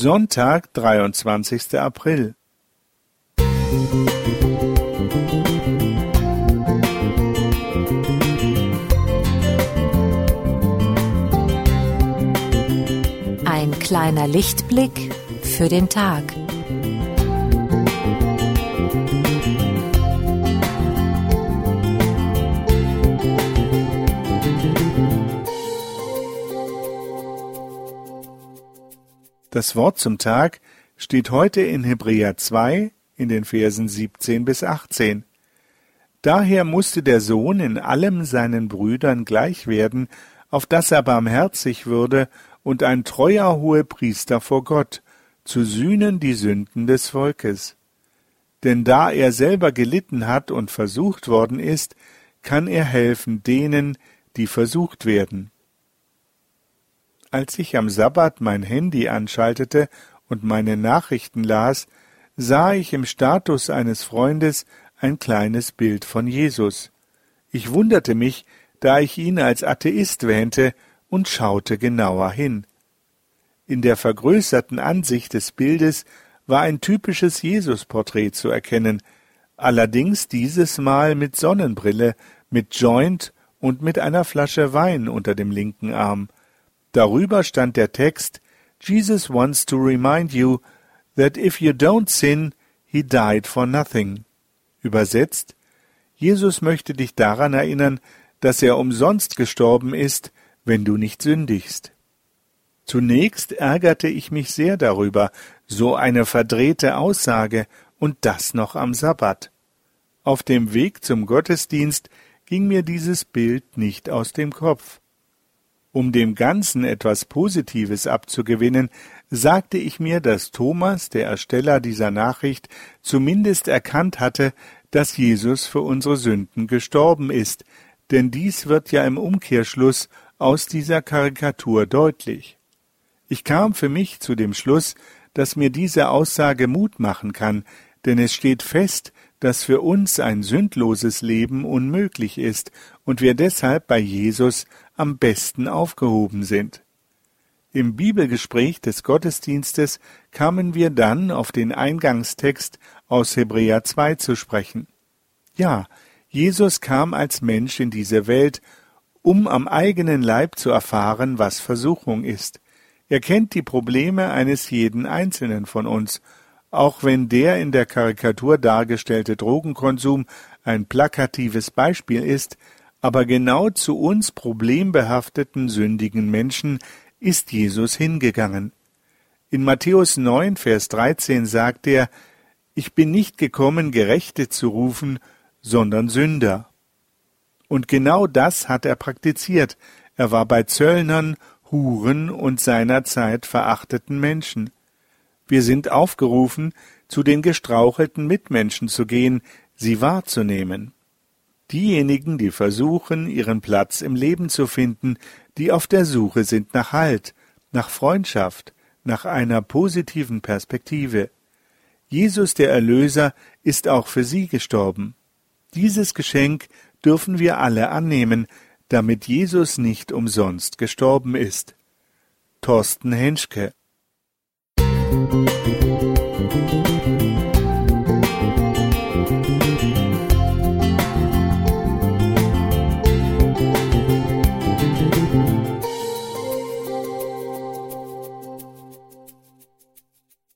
Sonntag, 23. April. Ein kleiner Lichtblick für den Tag. Das Wort zum Tag steht heute in Hebräer 2 in den Versen 17 bis 18. Daher musste der Sohn in allem seinen Brüdern gleich werden, auf dass er barmherzig würde und ein treuer Hohepriester vor Gott, zu sühnen die Sünden des Volkes. Denn da er selber gelitten hat und versucht worden ist, kann er helfen denen, die versucht werden. Als ich am Sabbat mein Handy anschaltete und meine Nachrichten las, sah ich im Status eines Freundes ein kleines Bild von Jesus. Ich wunderte mich, da ich ihn als Atheist wähnte, und schaute genauer hin. In der vergrößerten Ansicht des Bildes war ein typisches Jesusporträt zu erkennen, allerdings dieses Mal mit Sonnenbrille, mit Joint und mit einer Flasche Wein unter dem linken Arm. Darüber stand der Text Jesus wants to remind you that if you don't sin, he died for nothing. Übersetzt Jesus möchte dich daran erinnern, dass er umsonst gestorben ist, wenn du nicht sündigst. Zunächst ärgerte ich mich sehr darüber, so eine verdrehte Aussage und das noch am Sabbat. Auf dem Weg zum Gottesdienst ging mir dieses Bild nicht aus dem Kopf. Um dem Ganzen etwas Positives abzugewinnen, sagte ich mir, dass Thomas, der Ersteller dieser Nachricht, zumindest erkannt hatte, dass Jesus für unsere Sünden gestorben ist, denn dies wird ja im Umkehrschluss aus dieser Karikatur deutlich. Ich kam für mich zu dem Schluss, dass mir diese Aussage Mut machen kann, denn es steht fest, dass für uns ein sündloses Leben unmöglich ist und wir deshalb bei Jesus am besten aufgehoben sind. Im Bibelgespräch des Gottesdienstes kamen wir dann auf den Eingangstext aus Hebräer 2 zu sprechen. Ja, Jesus kam als Mensch in diese Welt, um am eigenen Leib zu erfahren, was Versuchung ist. Er kennt die Probleme eines jeden Einzelnen von uns, auch wenn der in der Karikatur dargestellte Drogenkonsum ein plakatives Beispiel ist, aber genau zu uns problembehafteten, sündigen Menschen ist Jesus hingegangen. In Matthäus 9, Vers 13 sagt er, Ich bin nicht gekommen, Gerechte zu rufen, sondern Sünder. Und genau das hat er praktiziert. Er war bei Zöllnern, Huren und seinerzeit verachteten Menschen. Wir sind aufgerufen, zu den gestrauchelten Mitmenschen zu gehen, sie wahrzunehmen. Diejenigen, die versuchen, ihren Platz im Leben zu finden, die auf der Suche sind nach Halt, nach Freundschaft, nach einer positiven Perspektive. Jesus der Erlöser ist auch für sie gestorben. Dieses Geschenk dürfen wir alle annehmen, damit Jesus nicht umsonst gestorben ist. Thorsten Henschke